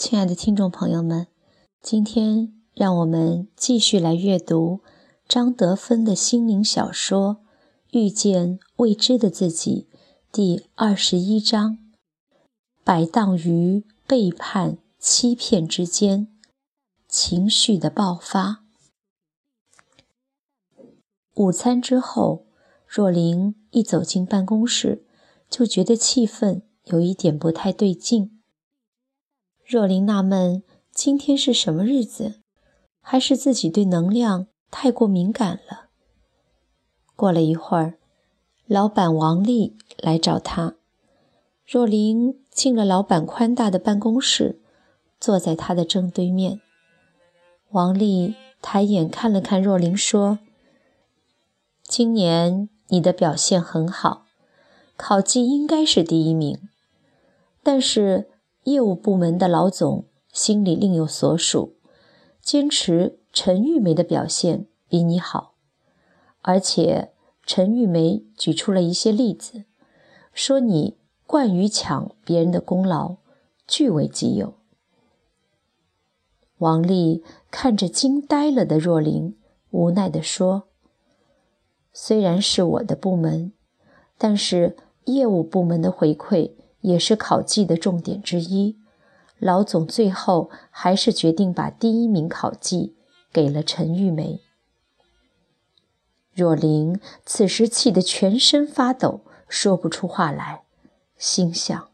亲爱的听众朋友们，今天让我们继续来阅读张德芬的心灵小说《遇见未知的自己》第二十一章：摆荡于背叛、欺骗之间，情绪的爆发。午餐之后，若琳一走进办公室，就觉得气氛有一点不太对劲。若琳纳闷：今天是什么日子？还是自己对能量太过敏感了？过了一会儿，老板王丽来找她。若琳进了老板宽大的办公室，坐在他的正对面。王丽抬眼看了看若琳，说：“今年你的表现很好，考绩应该是第一名，但是……”业务部门的老总心里另有所属，坚持陈玉梅的表现比你好，而且陈玉梅举出了一些例子，说你惯于抢别人的功劳，据为己有。王丽看着惊呆了的若琳，无奈地说：“虽然是我的部门，但是业务部门的回馈。”也是考绩的重点之一，老总最后还是决定把第一名考绩给了陈玉梅。若琳此时气得全身发抖，说不出话来，心想：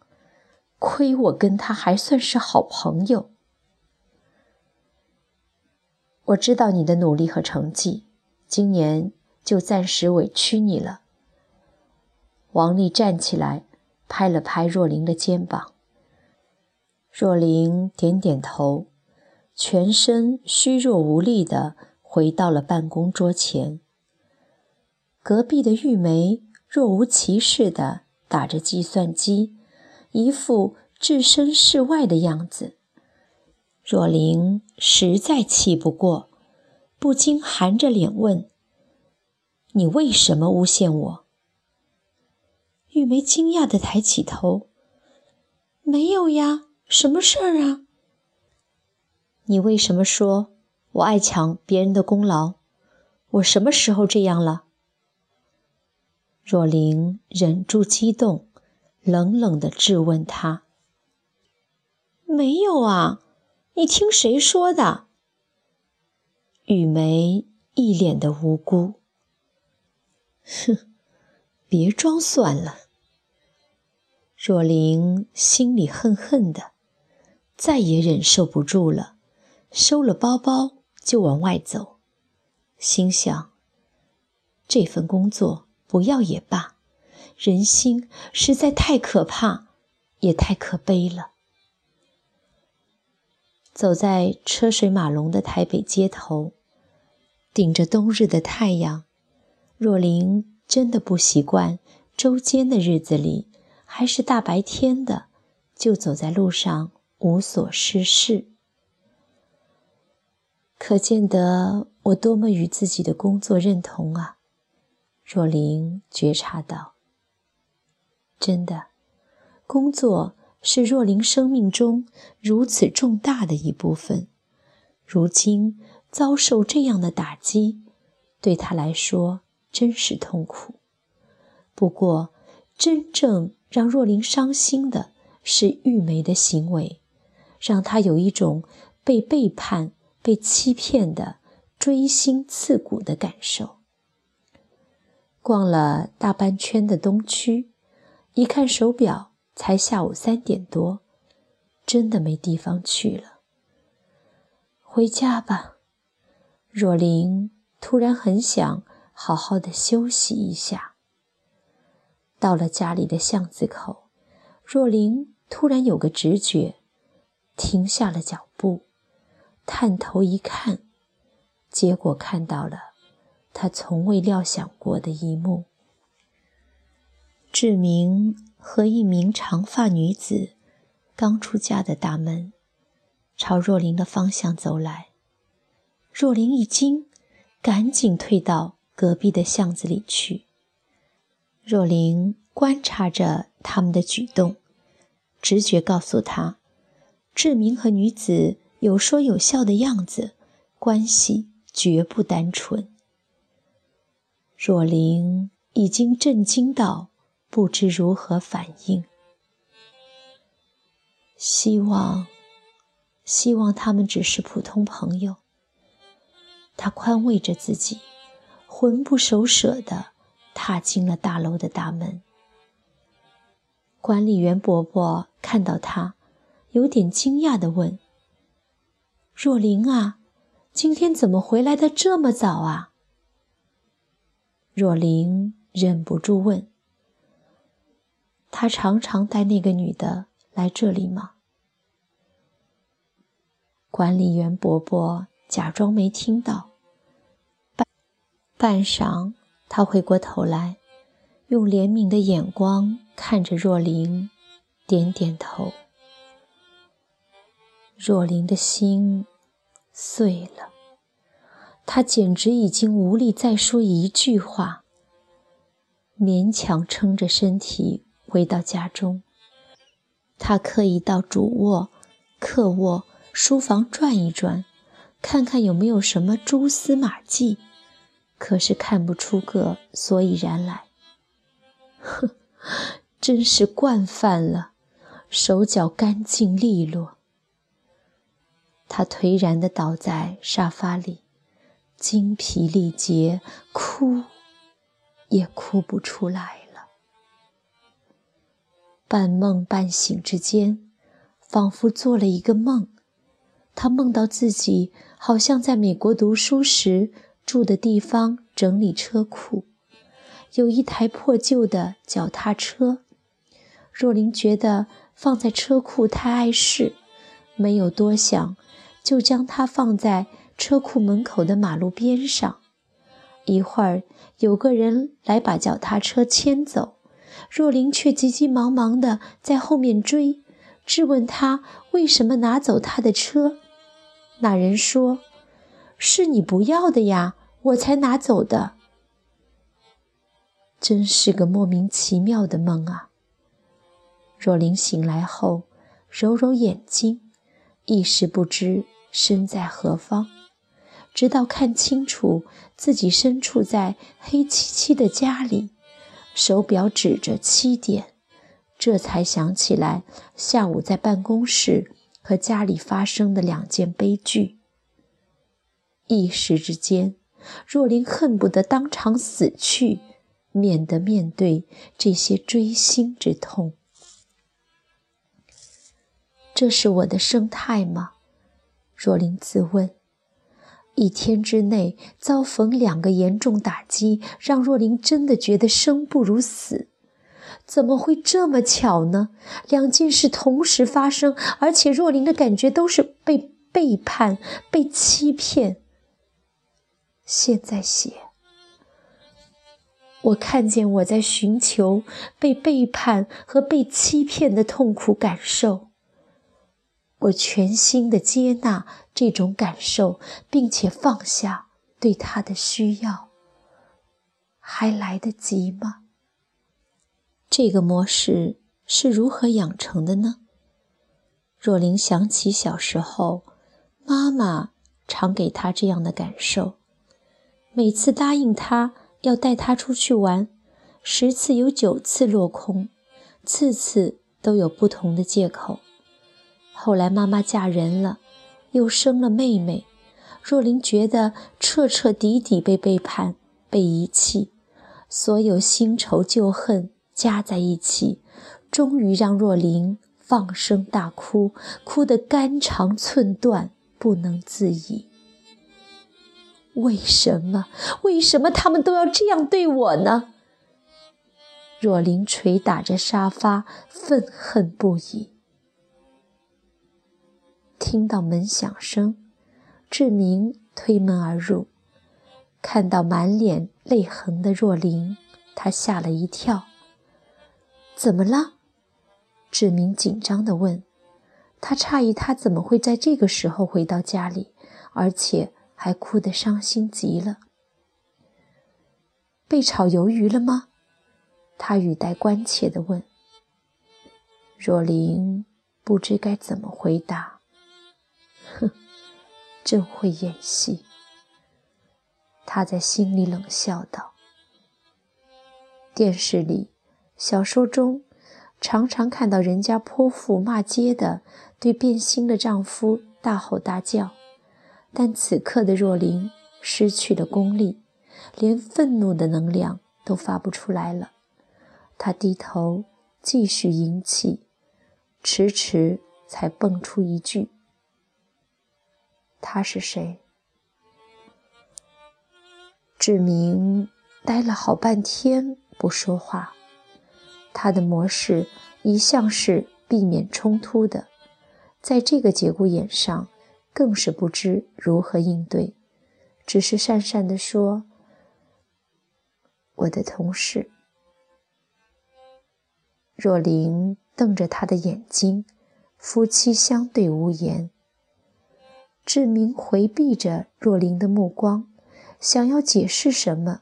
亏我跟他还算是好朋友。我知道你的努力和成绩，今年就暂时委屈你了。王丽站起来。拍了拍若琳的肩膀，若琳点点头，全身虚弱无力地回到了办公桌前。隔壁的玉梅若无其事地打着计算机，一副置身事外的样子。若琳实在气不过，不禁含着脸问：“你为什么诬陷我？”玉梅惊讶地抬起头：“没有呀，什么事儿啊？你为什么说我爱抢别人的功劳？我什么时候这样了？”若琳忍住激动，冷冷地质问他：“没有啊，你听谁说的？”玉梅一脸的无辜：“哼，别装蒜了。”若琳心里恨恨的，再也忍受不住了，收了包包就往外走，心想：这份工作不要也罢，人心实在太可怕，也太可悲了。走在车水马龙的台北街头，顶着冬日的太阳，若琳真的不习惯周间的日子里。还是大白天的，就走在路上无所事事，可见得我多么与自己的工作认同啊！若琳觉察到，真的，工作是若琳生命中如此重大的一部分，如今遭受这样的打击，对她来说真是痛苦。不过，真正……让若琳伤心的是玉梅的行为，让她有一种被背叛、被欺骗的锥心刺骨的感受。逛了大半圈的东区，一看手表，才下午三点多，真的没地方去了。回家吧，若琳突然很想好好的休息一下。到了家里的巷子口，若琳突然有个直觉，停下了脚步，探头一看，结果看到了他从未料想过的一幕：志明和一名长发女子刚出家的大门，朝若琳的方向走来。若琳一惊，赶紧退到隔壁的巷子里去。若琳观察着他们的举动，直觉告诉他，志明和女子有说有笑的样子，关系绝不单纯。若琳已经震惊到不知如何反应，希望，希望他们只是普通朋友。他宽慰着自己，魂不守舍的踏进了大楼的大门。管理员伯伯看到他，有点惊讶地问：“若琳啊，今天怎么回来的这么早啊？”若琳忍不住问：“他常常带那个女的来这里吗？”管理员伯伯假装没听到。半半晌，他回过头来，用怜悯的眼光看着若琳，点点头。若琳的心碎了。他简直已经无力再说一句话，勉强撑着身体回到家中。他刻意到主卧、客卧、书房转一转，看看有没有什么蛛丝马迹，可是看不出个所以然来。哼，真是惯犯了，手脚干净利落。他颓然地倒在沙发里。精疲力竭，哭也哭不出来了。半梦半醒之间，仿佛做了一个梦。他梦到自己好像在美国读书时住的地方整理车库，有一台破旧的脚踏车。若琳觉得放在车库太碍事，没有多想，就将它放在。车库门口的马路边上，一会儿有个人来把脚踏车牵走，若琳却急急忙忙地在后面追，质问他为什么拿走他的车。那人说：“是你不要的呀，我才拿走的。”真是个莫名其妙的梦啊！若琳醒来后，揉揉眼睛，一时不知身在何方。直到看清楚自己身处在黑漆漆的家里，手表指着七点，这才想起来下午在办公室和家里发生的两件悲剧。一时之间，若琳恨不得当场死去，免得面对这些锥心之痛。这是我的生态吗？若琳自问。一天之内遭逢两个严重打击，让若琳真的觉得生不如死。怎么会这么巧呢？两件事同时发生，而且若琳的感觉都是被背叛、被欺骗。现在写，我看见我在寻求被背叛和被欺骗的痛苦感受。我全心的接纳这种感受，并且放下对他的需要，还来得及吗？这个模式是如何养成的呢？若琳想起小时候，妈妈常给她这样的感受，每次答应她要带她出去玩，十次有九次落空，次次都有不同的借口。后来妈妈嫁人了，又生了妹妹，若琳觉得彻彻底底被背叛、被遗弃，所有新仇旧恨加在一起，终于让若琳放声大哭，哭得肝肠寸断，不能自已。为什么？为什么他们都要这样对我呢？若琳捶打着沙发，愤恨不已。听到门响声，志明推门而入，看到满脸泪痕的若琳，他吓了一跳。怎么了？志明紧张地问。他诧异，他怎么会在这个时候回到家里，而且还哭得伤心极了。被炒鱿鱼了吗？他语带关切地问。若琳不知该怎么回答。哼，真会演戏。他在心里冷笑道。电视里、小说中，常常看到人家泼妇骂街的，对变心的丈夫大吼大叫。但此刻的若琳失去了功力，连愤怒的能量都发不出来了。她低头继续吟气，迟迟才蹦出一句：“他是谁？”志明呆了好半天。不说话，他的模式一向是避免冲突的，在这个节骨眼上，更是不知如何应对，只是讪讪地说：“我的同事。”若琳瞪着他的眼睛，夫妻相对无言。志明回避着若琳的目光，想要解释什么，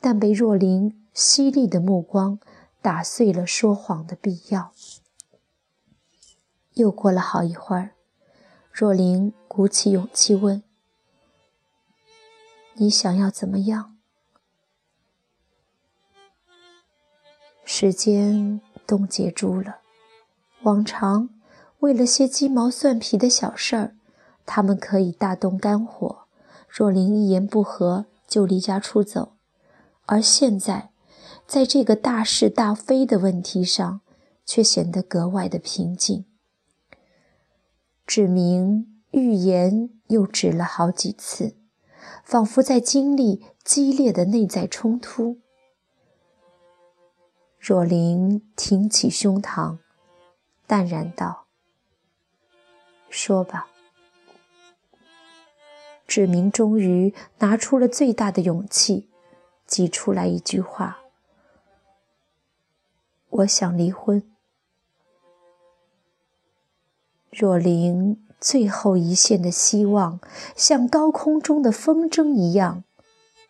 但被若琳。犀利的目光打碎了说谎的必要。又过了好一会儿，若琳鼓起勇气问：“你想要怎么样？”时间冻结住了。往常为了些鸡毛蒜皮的小事儿，他们可以大动肝火，若琳一言不合就离家出走，而现在。在这个大是大非的问题上，却显得格外的平静。志明欲言又止了好几次，仿佛在经历激烈的内在冲突。若琳挺起胸膛，淡然道：“说吧。”志明终于拿出了最大的勇气，挤出来一句话。我想离婚。若琳最后一线的希望，像高空中的风筝一样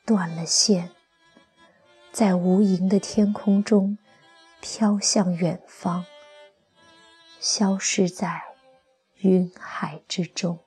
断了线，在无垠的天空中飘向远方，消失在云海之中。